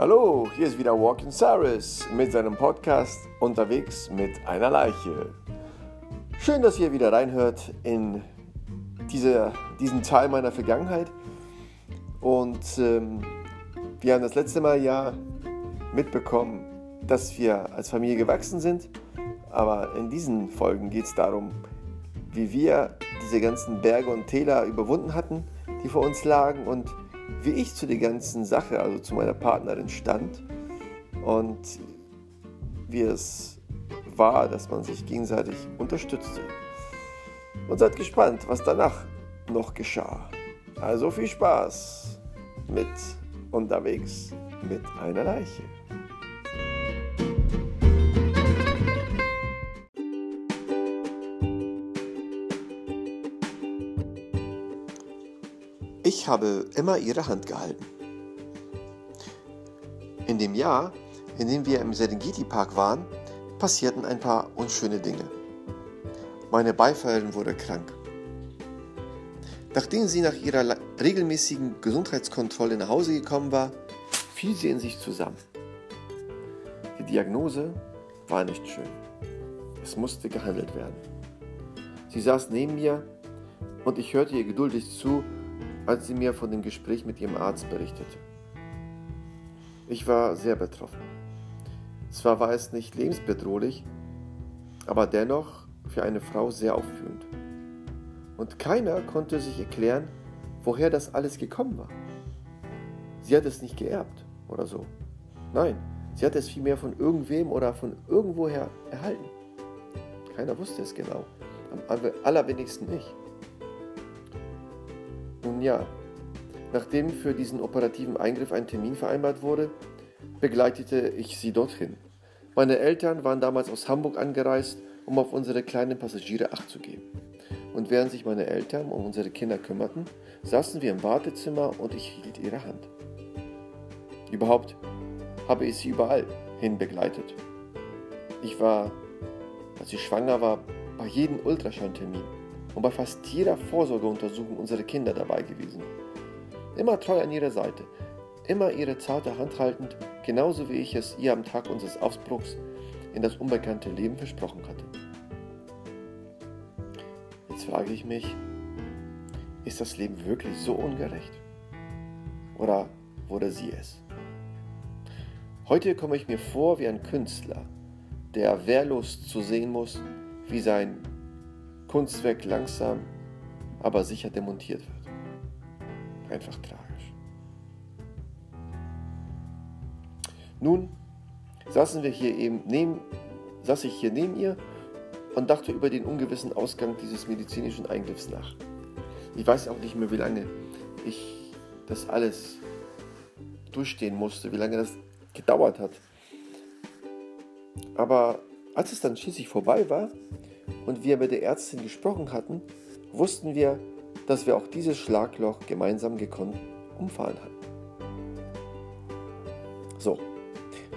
Hallo, hier ist wieder Walking Cyrus mit seinem Podcast Unterwegs mit einer Leiche. Schön, dass ihr wieder reinhört in diese, diesen Teil meiner Vergangenheit. Und ähm, wir haben das letzte Mal ja mitbekommen, dass wir als Familie gewachsen sind. Aber in diesen Folgen geht es darum, wie wir diese ganzen Berge und Täler überwunden hatten, die vor uns lagen und wie ich zu der ganzen Sache, also zu meiner Partnerin stand und wie es war, dass man sich gegenseitig unterstützte. Und seid gespannt, was danach noch geschah. Also viel Spaß mit unterwegs mit einer Leiche. Ich habe immer ihre Hand gehalten. In dem Jahr, in dem wir im Serengeti Park waren, passierten ein paar unschöne Dinge. Meine Beifahrerin wurde krank. Nachdem sie nach ihrer regelmäßigen Gesundheitskontrolle nach Hause gekommen war, fiel sie in sich zusammen. Die Diagnose war nicht schön. Es musste gehandelt werden. Sie saß neben mir und ich hörte ihr geduldig zu, als sie mir von dem Gespräch mit ihrem Arzt berichtete. Ich war sehr betroffen. Zwar war es nicht lebensbedrohlich, aber dennoch für eine Frau sehr aufführend. Und keiner konnte sich erklären, woher das alles gekommen war. Sie hat es nicht geerbt oder so. Nein, sie hat es vielmehr von irgendwem oder von irgendwoher erhalten. Keiner wusste es genau. Am allerwenigsten ich. Nun ja, nachdem für diesen operativen Eingriff ein Termin vereinbart wurde, begleitete ich sie dorthin. Meine Eltern waren damals aus Hamburg angereist, um auf unsere kleinen Passagiere Acht zu geben und während sich meine Eltern um unsere Kinder kümmerten, saßen wir im Wartezimmer und ich hielt ihre Hand. Überhaupt habe ich sie überall hin begleitet. Ich war, als ich schwanger war, bei jedem Ultraschalltermin und bei fast jeder Vorsorgeuntersuchung unserer Kinder dabei gewesen. Immer treu an ihrer Seite, immer ihre zarte Hand haltend, genauso wie ich es ihr am Tag unseres Aufbruchs in das unbekannte Leben versprochen hatte. Jetzt frage ich mich, ist das Leben wirklich so ungerecht? Oder wurde sie es? Heute komme ich mir vor wie ein Künstler, der wehrlos zu sehen muss, wie sein Kunstwerk langsam, aber sicher demontiert wird. Einfach tragisch. Nun saßen wir hier eben neben, saß ich hier neben ihr und dachte über den ungewissen Ausgang dieses medizinischen Eingriffs nach. Ich weiß auch nicht mehr, wie lange ich das alles durchstehen musste, wie lange das gedauert hat. Aber als es dann schließlich vorbei war und wir mit der Ärztin gesprochen hatten, wussten wir, dass wir auch dieses Schlagloch gemeinsam gekonnt umfahren hatten. So,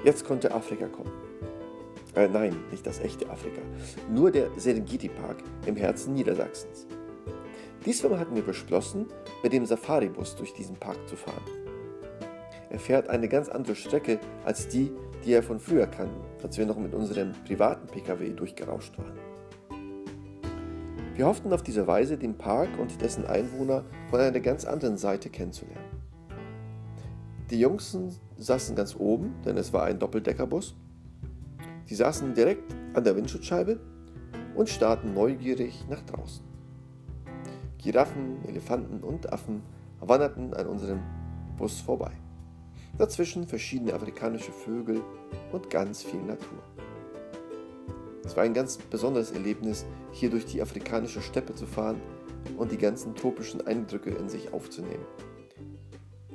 jetzt konnte Afrika kommen. Äh, nein, nicht das echte Afrika. Nur der Serengeti Park im Herzen Niedersachsens. Diesmal hatten wir beschlossen, mit dem Safari-Bus durch diesen Park zu fahren. Er fährt eine ganz andere Strecke als die, die er von früher kannten, als wir noch mit unserem privaten Pkw durchgerauscht waren. Wir hofften auf diese Weise, den Park und dessen Einwohner von einer ganz anderen Seite kennenzulernen. Die Jungs saßen ganz oben, denn es war ein Doppeldeckerbus Sie saßen direkt an der Windschutzscheibe und starrten neugierig nach draußen. Giraffen, Elefanten und Affen wanderten an unserem Bus vorbei. Dazwischen verschiedene afrikanische Vögel und ganz viel Natur. Es war ein ganz besonderes Erlebnis, hier durch die afrikanische Steppe zu fahren und die ganzen tropischen Eindrücke in sich aufzunehmen.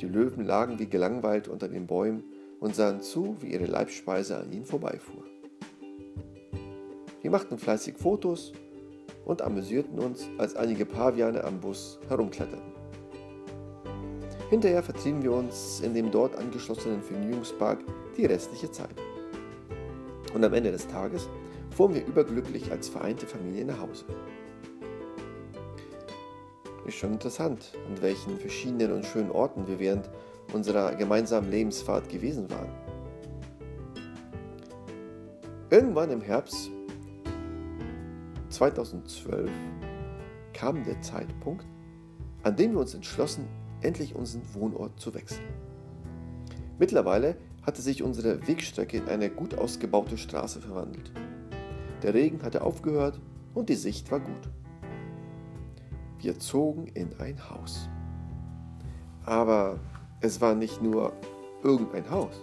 Die Löwen lagen wie gelangweilt unter den Bäumen und sahen zu, wie ihre Leibspeise an ihnen vorbeifuhr. Wir machten fleißig Fotos und amüsierten uns, als einige Paviane am Bus herumkletterten. Hinterher vertrieben wir uns in dem dort angeschlossenen Vergnügungspark die restliche Zeit. Und am Ende des Tages fuhren wir überglücklich als vereinte Familie nach Hause. Ist schon interessant, an welchen verschiedenen und schönen Orten wir während unserer gemeinsamen Lebensfahrt gewesen waren. Irgendwann im Herbst 2012 kam der Zeitpunkt, an dem wir uns entschlossen, endlich unseren Wohnort zu wechseln. Mittlerweile hatte sich unsere Wegstrecke in eine gut ausgebaute Straße verwandelt. Der Regen hatte aufgehört und die Sicht war gut. Wir zogen in ein Haus. Aber es war nicht nur irgendein Haus.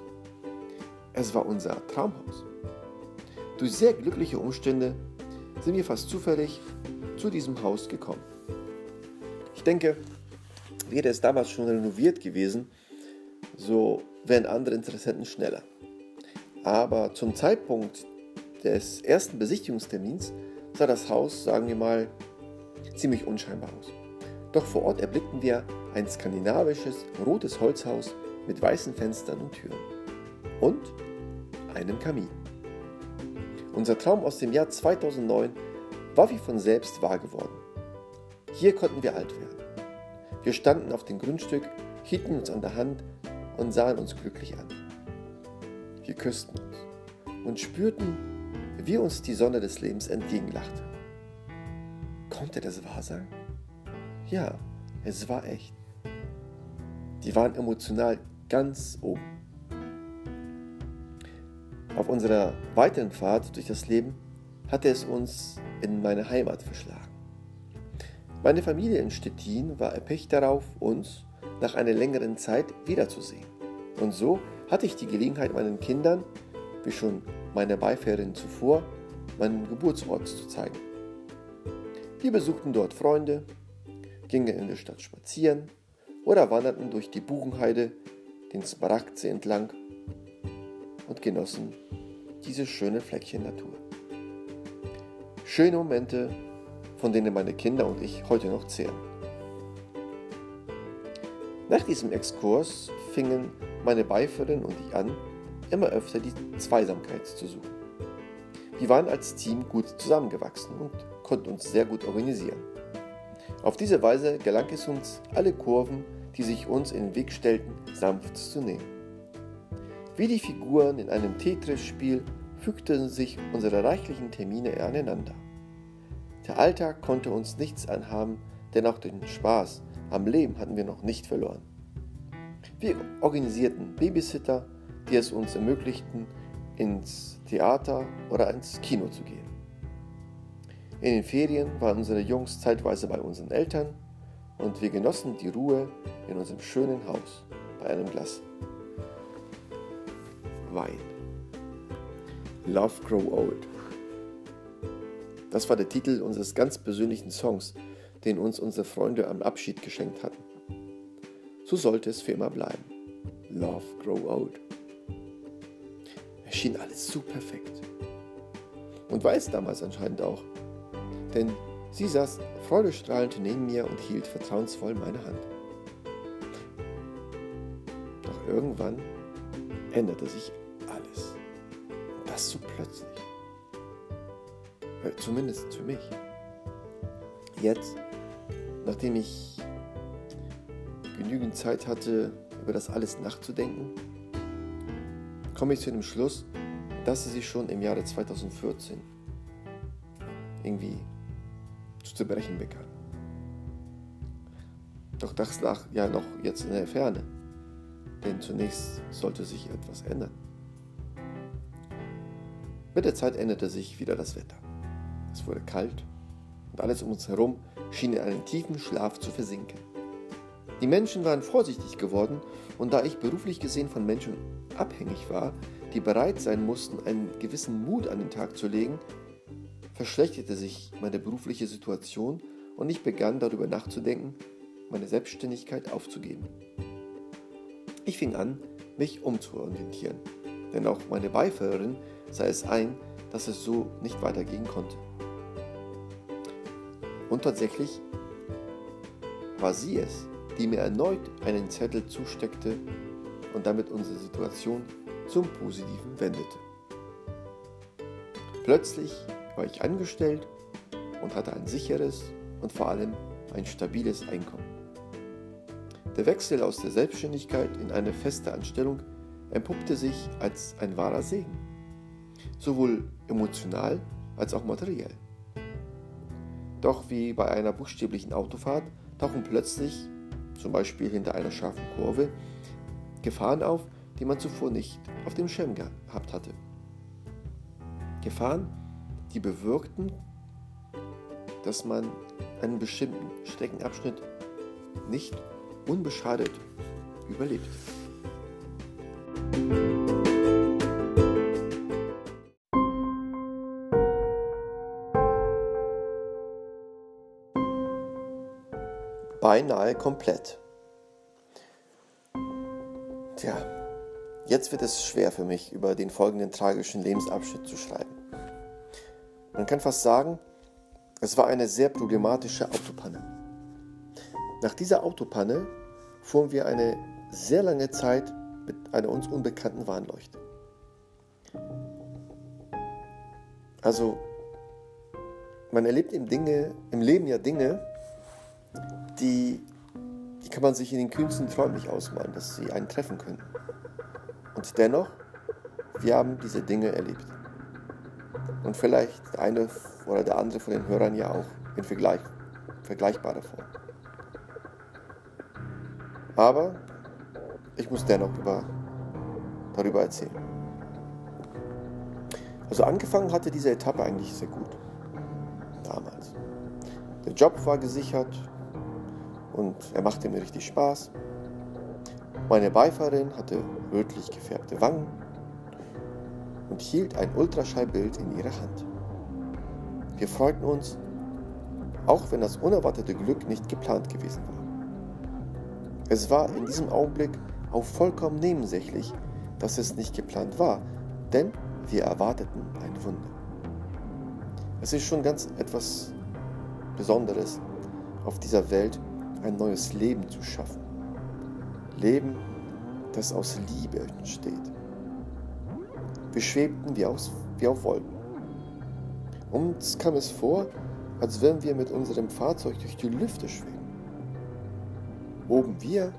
Es war unser Traumhaus. Durch sehr glückliche Umstände sind wir fast zufällig zu diesem Haus gekommen. Ich denke, wäre es damals schon renoviert gewesen, so wären andere Interessenten schneller. Aber zum Zeitpunkt des ersten Besichtigungstermins sah das Haus, sagen wir mal, ziemlich unscheinbar aus. Doch vor Ort erblickten wir ein skandinavisches, rotes Holzhaus mit weißen Fenstern und Türen und einem Kamin. Unser Traum aus dem Jahr 2009 war wie von selbst wahr geworden. Hier konnten wir alt werden. Wir standen auf dem Grundstück, hielten uns an der Hand und sahen uns glücklich an. Wir küssten uns und spürten, wie uns die Sonne des Lebens entgegenlachte. Konnte das wahr sein? Ja, es war echt. Die waren emotional ganz oben. Auf unserer weiteren Fahrt durch das Leben hatte es uns in meine Heimat verschlagen. Meine Familie in Stettin war erpicht darauf, uns nach einer längeren Zeit wiederzusehen. Und so hatte ich die Gelegenheit, meinen Kindern, wie schon meine Beifahrerin zuvor, meinen Geburtsort zu zeigen. Wir besuchten dort Freunde, gingen in der Stadt spazieren oder wanderten durch die Buchenheide den Smaragdsee entlang und genossen diese schöne Fleckchen Natur. Schöne Momente, von denen meine Kinder und ich heute noch zehren. Nach diesem Exkurs fingen meine Beifahrerin und ich an, immer öfter die Zweisamkeit zu suchen. Wir waren als Team gut zusammengewachsen und konnten uns sehr gut organisieren. Auf diese Weise gelang es uns, alle Kurven, die sich uns in den Weg stellten, sanft zu nehmen. Wie die Figuren in einem Tetris-Spiel fügten sich unsere reichlichen Termine aneinander. Der Alltag konnte uns nichts anhaben, denn auch den Spaß am Leben hatten wir noch nicht verloren. Wir organisierten Babysitter, die es uns ermöglichten, ins Theater oder ins Kino zu gehen. In den Ferien waren unsere Jungs zeitweise bei unseren Eltern und wir genossen die Ruhe in unserem schönen Haus bei einem Glas Wein. Love Grow Old. Das war der Titel unseres ganz persönlichen Songs, den uns unsere Freunde am Abschied geschenkt hatten. So sollte es für immer bleiben. Love Grow Old. Schien alles so perfekt. Und war es damals anscheinend auch. Denn sie saß freudestrahlend neben mir und hielt vertrauensvoll meine Hand. Doch irgendwann änderte sich alles. Und das so plötzlich. Äh, zumindest für mich. Jetzt, nachdem ich genügend Zeit hatte, über das alles nachzudenken, komme ich zu dem Schluss, dass sie sich schon im Jahre 2014 irgendwie zu zerbrechen begann. Doch das lag ja noch jetzt in der Ferne, denn zunächst sollte sich etwas ändern. Mit der Zeit änderte sich wieder das Wetter. Es wurde kalt und alles um uns herum schien in einen tiefen Schlaf zu versinken. Die Menschen waren vorsichtig geworden und da ich beruflich gesehen von Menschen abhängig war, die bereit sein mussten, einen gewissen Mut an den Tag zu legen, verschlechterte sich meine berufliche Situation und ich begann darüber nachzudenken, meine Selbstständigkeit aufzugeben. Ich fing an, mich umzuorientieren, denn auch meine Beifahrerin sah es ein, dass es so nicht weitergehen konnte. Und tatsächlich war sie es, die mir erneut einen Zettel zusteckte und damit unsere Situation zum Positiven wendete. Plötzlich war ich angestellt und hatte ein sicheres und vor allem ein stabiles Einkommen. Der Wechsel aus der Selbstständigkeit in eine feste Anstellung entpuppte sich als ein wahrer Segen, sowohl emotional als auch materiell. Doch wie bei einer buchstäblichen Autofahrt tauchen plötzlich, zum Beispiel hinter einer scharfen Kurve, Gefahren auf, die man zuvor nicht auf dem Schirm gehabt hatte. Gefahren, die bewirkten, dass man einen bestimmten Streckenabschnitt nicht unbeschadet überlebt. Beinahe komplett. Tja, jetzt wird es schwer für mich, über den folgenden tragischen Lebensabschnitt zu schreiben. Man kann fast sagen, es war eine sehr problematische Autopanne. Nach dieser Autopanne fuhren wir eine sehr lange Zeit mit einer uns unbekannten Warnleuchte. Also, man erlebt im, Dinge, im Leben ja Dinge, die, die kann man sich in den kühnsten Träumen nicht ausmalen, dass sie einen treffen können. Und dennoch, wir haben diese Dinge erlebt. Und vielleicht der eine oder der andere von den Hörern ja auch in Vergleich, vergleichbarer Form. Aber ich muss dennoch über, darüber erzählen. Also angefangen hatte diese Etappe eigentlich sehr gut. Damals. Der Job war gesichert und er machte mir richtig Spaß. Meine Beifahrerin hatte rötlich gefärbte Wangen und hielt ein Ultraschallbild in ihrer Hand. Wir freuten uns, auch wenn das unerwartete Glück nicht geplant gewesen war. Es war in diesem Augenblick auch vollkommen nebensächlich, dass es nicht geplant war, denn wir erwarteten ein Wunder. Es ist schon ganz etwas Besonderes, auf dieser Welt ein neues Leben zu schaffen. Leben, das aus Liebe entsteht. Wir schwebten wie, aus, wie auf Wolken. Uns kam es vor, als wenn wir mit unserem Fahrzeug durch die Lüfte schweben. Oben wir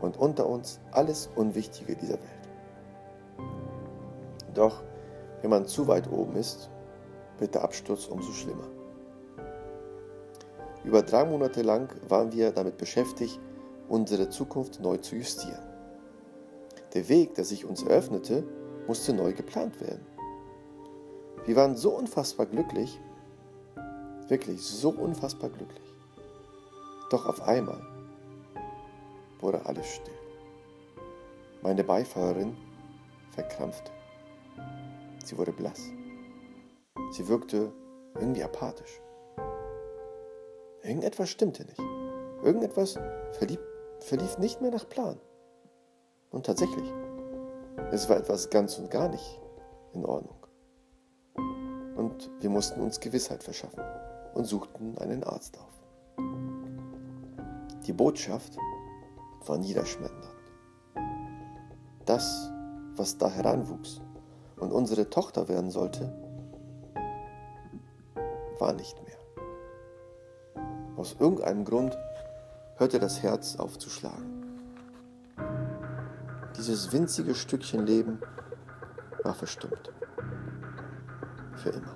und unter uns alles Unwichtige dieser Welt. Doch wenn man zu weit oben ist, wird der Absturz umso schlimmer. Über drei Monate lang waren wir damit beschäftigt, unsere Zukunft neu zu justieren. Der Weg, der sich uns eröffnete, musste neu geplant werden. Wir waren so unfassbar glücklich, wirklich so unfassbar glücklich. Doch auf einmal wurde alles still. Meine Beifahrerin verkrampfte. Sie wurde blass. Sie wirkte irgendwie apathisch. Irgendetwas stimmte nicht. Irgendetwas verlieb, verlief nicht mehr nach Plan. Und tatsächlich, es war etwas ganz und gar nicht in Ordnung. Und wir mussten uns Gewissheit verschaffen und suchten einen Arzt auf. Die Botschaft war niederschmetternd. Das, was da heranwuchs und unsere Tochter werden sollte, war nicht mehr. Aus irgendeinem Grund hörte das Herz auf zu schlagen. Dieses winzige Stückchen Leben war verstummt. Für immer.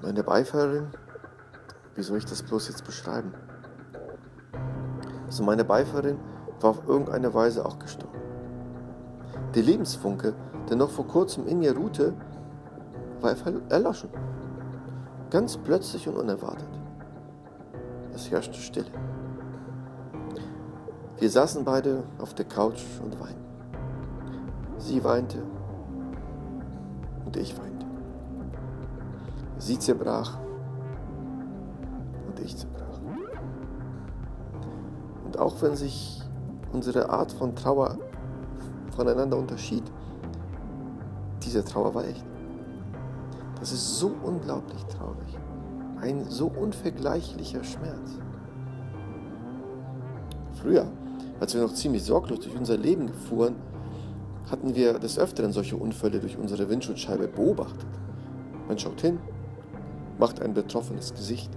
Meine Beifahrerin wie soll ich das bloß jetzt beschreiben? Also meine Beifahrerin war auf irgendeine Weise auch gestorben. Der Lebensfunke, der noch vor kurzem in ihr ruhte, war erloschen. Ganz plötzlich und unerwartet. Es herrschte Stille. Wir saßen beide auf der Couch und weinten. Sie weinte und ich weinte. Sie zerbrach ich zerbrach. Und auch wenn sich unsere Art von Trauer voneinander unterschied, diese Trauer war echt. Das ist so unglaublich traurig. Ein so unvergleichlicher Schmerz. Früher, als wir noch ziemlich sorglos durch unser Leben fuhren, hatten wir des Öfteren solche Unfälle durch unsere Windschutzscheibe beobachtet. Man schaut hin, macht ein betroffenes Gesicht,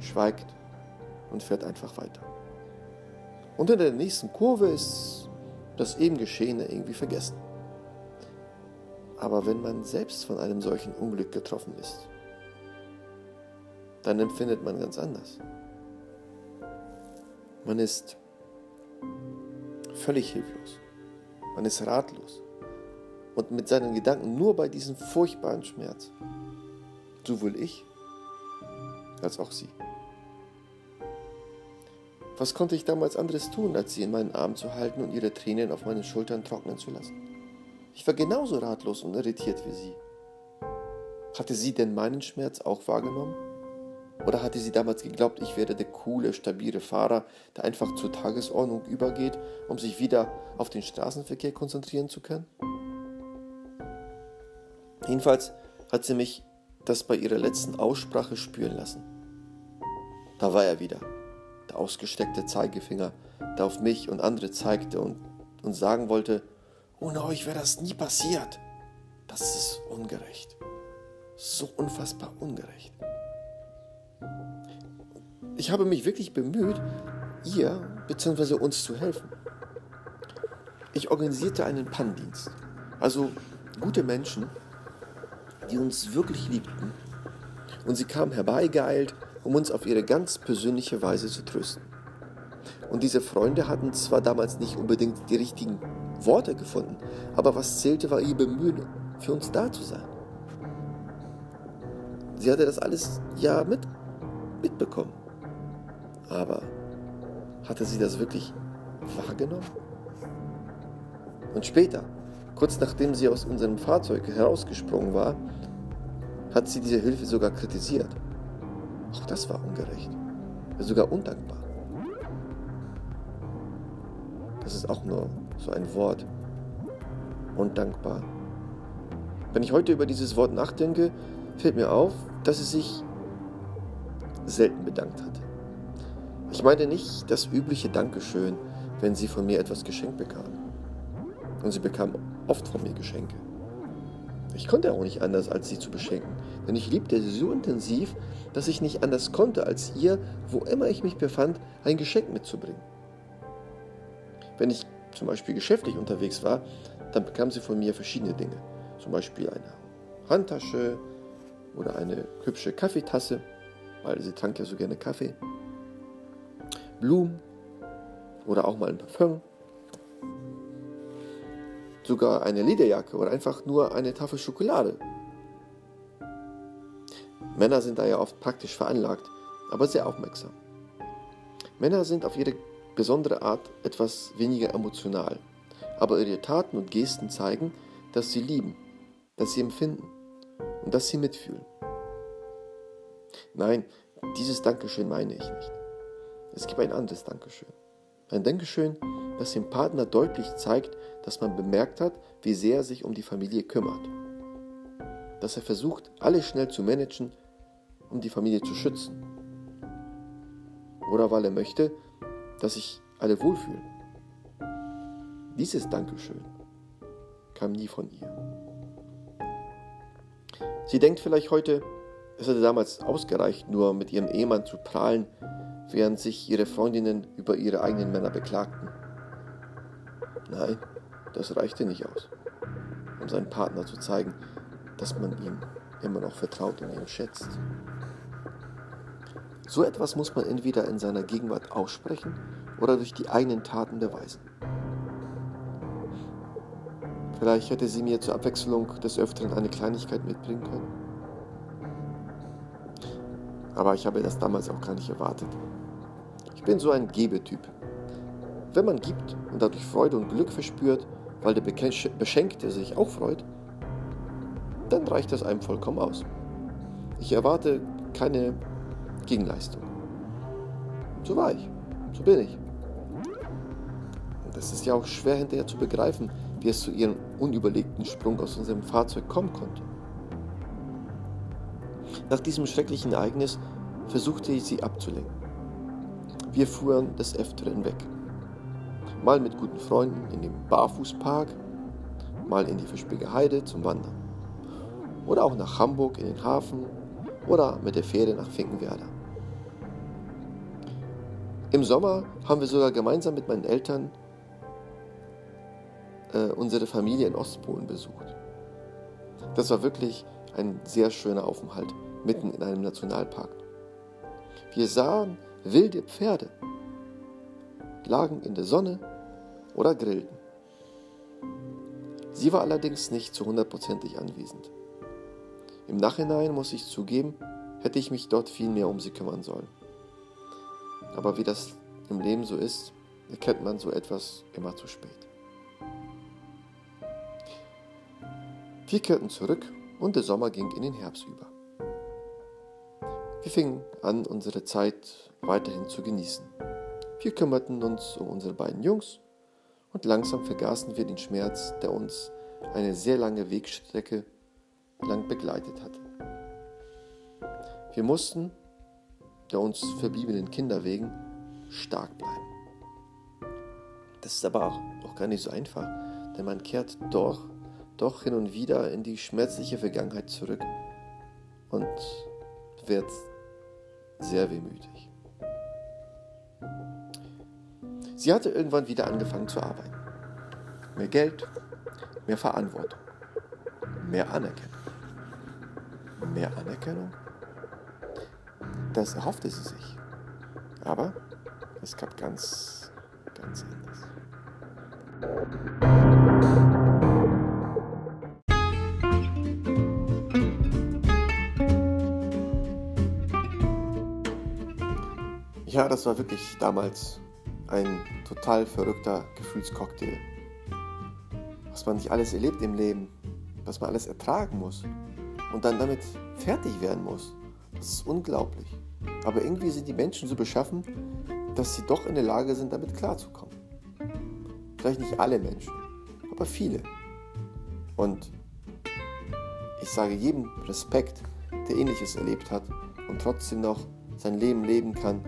schweigt und fährt einfach weiter. Und in der nächsten Kurve ist das eben Geschehene irgendwie vergessen. Aber wenn man selbst von einem solchen Unglück getroffen ist, dann empfindet man ganz anders. Man ist völlig hilflos. Man ist ratlos und mit seinen Gedanken nur bei diesem furchtbaren Schmerz. Sowohl ich als auch sie. Was konnte ich damals anderes tun, als sie in meinen Arm zu halten und ihre Tränen auf meinen Schultern trocknen zu lassen? Ich war genauso ratlos und irritiert wie sie. Hatte sie denn meinen Schmerz auch wahrgenommen? Oder hatte sie damals geglaubt, ich wäre der coole, stabile Fahrer, der einfach zur Tagesordnung übergeht, um sich wieder auf den Straßenverkehr konzentrieren zu können? Jedenfalls hat sie mich das bei ihrer letzten Aussprache spüren lassen. Da war er wieder, der ausgesteckte Zeigefinger, der auf mich und andere zeigte und uns sagen wollte, ohne euch wäre das nie passiert. Das ist ungerecht. So unfassbar ungerecht. Ich habe mich wirklich bemüht, ihr bzw. uns zu helfen. Ich organisierte einen Pannendienst. Also gute Menschen, die uns wirklich liebten. Und sie kamen herbeigeeilt, um uns auf ihre ganz persönliche Weise zu trösten. Und diese Freunde hatten zwar damals nicht unbedingt die richtigen Worte gefunden, aber was zählte, war ihr Bemühen, für uns da zu sein. Sie hatte das alles ja mit, mitbekommen. Aber hatte sie das wirklich wahrgenommen? Und später, kurz nachdem sie aus unserem Fahrzeug herausgesprungen war, hat sie diese Hilfe sogar kritisiert. Auch das war ungerecht, sogar undankbar. Das ist auch nur so ein Wort. Undankbar. Wenn ich heute über dieses Wort nachdenke, fällt mir auf, dass sie sich selten bedankt hat. Ich meine nicht das übliche Dankeschön, wenn sie von mir etwas geschenkt bekam. Und sie bekam oft von mir Geschenke. Ich konnte auch nicht anders, als sie zu beschenken, denn ich liebte sie so intensiv, dass ich nicht anders konnte, als ihr, wo immer ich mich befand, ein Geschenk mitzubringen. Wenn ich zum Beispiel geschäftlich unterwegs war, dann bekam sie von mir verschiedene Dinge. Zum Beispiel eine Handtasche oder eine hübsche Kaffeetasse, weil sie trank ja so gerne Kaffee. Blumen oder auch mal ein Parfum. Sogar eine Lederjacke oder einfach nur eine Tafel Schokolade. Männer sind da ja oft praktisch veranlagt, aber sehr aufmerksam. Männer sind auf ihre besondere Art etwas weniger emotional. Aber ihre Taten und Gesten zeigen, dass sie lieben, dass sie empfinden und dass sie mitfühlen. Nein, dieses Dankeschön meine ich nicht. Es gibt ein anderes Dankeschön. Ein Dankeschön, das dem Partner deutlich zeigt, dass man bemerkt hat, wie sehr er sich um die Familie kümmert. Dass er versucht, alles schnell zu managen, um die Familie zu schützen. Oder weil er möchte, dass sich alle wohlfühlen. Dieses Dankeschön kam nie von ihr. Sie denkt vielleicht heute, es hätte damals ausgereicht, nur mit ihrem Ehemann zu prahlen, während sich ihre Freundinnen über ihre eigenen Männer beklagten. Nein, das reichte nicht aus, um seinem Partner zu zeigen, dass man ihm immer noch vertraut und ihn schätzt. So etwas muss man entweder in seiner Gegenwart aussprechen oder durch die eigenen Taten beweisen. Vielleicht hätte sie mir zur Abwechslung des Öfteren eine Kleinigkeit mitbringen können. Aber ich habe das damals auch gar nicht erwartet. Ich bin so ein Gebetyp. Wenn man gibt und dadurch Freude und Glück verspürt, weil der Beschenkte sich auch freut, dann reicht das einem vollkommen aus. Ich erwarte keine Gegenleistung. So war ich, so bin ich. Und es ist ja auch schwer hinterher zu begreifen, wie es zu ihrem unüberlegten Sprung aus unserem Fahrzeug kommen konnte. Nach diesem schrecklichen Ereignis versuchte ich sie abzulenken. Wir fuhren des Öfteren weg. Mal mit guten Freunden in den Barfußpark, mal in die Fischbecke Heide zum Wandern. Oder auch nach Hamburg in den Hafen oder mit der Fähre nach Finkenwerder. Im Sommer haben wir sogar gemeinsam mit meinen Eltern äh, unsere Familie in Ostpolen besucht. Das war wirklich ein sehr schöner Aufenthalt mitten in einem Nationalpark. Wir sahen wilde Pferde, lagen in der Sonne oder grillten. Sie war allerdings nicht zu hundertprozentig anwesend. Im Nachhinein muss ich zugeben, hätte ich mich dort viel mehr um sie kümmern sollen. Aber wie das im Leben so ist, erkennt man so etwas immer zu spät. Wir kehrten zurück und der Sommer ging in den Herbst über. Wir fingen an, unsere Zeit weiterhin zu genießen. Wir kümmerten uns um unsere beiden Jungs und langsam vergaßen wir den Schmerz, der uns eine sehr lange Wegstrecke lang begleitet hatte. Wir mussten, der uns verbliebenen Kinder wegen, stark bleiben. Das ist aber auch, auch gar nicht so einfach, denn man kehrt doch, doch hin und wieder in die schmerzliche Vergangenheit zurück und wird sehr wehmütig. Sie hatte irgendwann wieder angefangen zu arbeiten. Mehr Geld, mehr Verantwortung, mehr Anerkennung. Mehr Anerkennung? Das erhoffte sie sich. Aber es gab ganz, ganz anders. Ja, das war wirklich damals ein total verrückter Gefühlscocktail. Was man nicht alles erlebt im Leben, was man alles ertragen muss und dann damit fertig werden muss. Das ist unglaublich. Aber irgendwie sind die Menschen so beschaffen, dass sie doch in der Lage sind, damit klarzukommen. Vielleicht nicht alle Menschen, aber viele. Und ich sage jedem Respekt, der ähnliches erlebt hat und trotzdem noch sein Leben leben kann,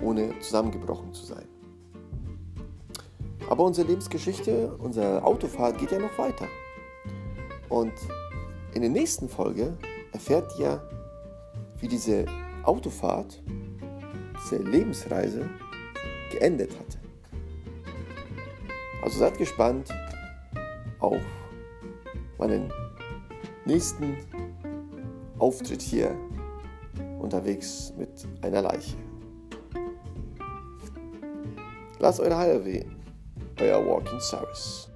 ohne zusammengebrochen zu sein. Aber unsere Lebensgeschichte, unsere Autofahrt geht ja noch weiter. Und in der nächsten Folge erfährt ihr, wie diese Autofahrt, diese Lebensreise geendet hatte. Also seid gespannt auf meinen nächsten Auftritt hier unterwegs mit einer Leiche. Lasst eure Haare wehen, euer Walking Cyrus.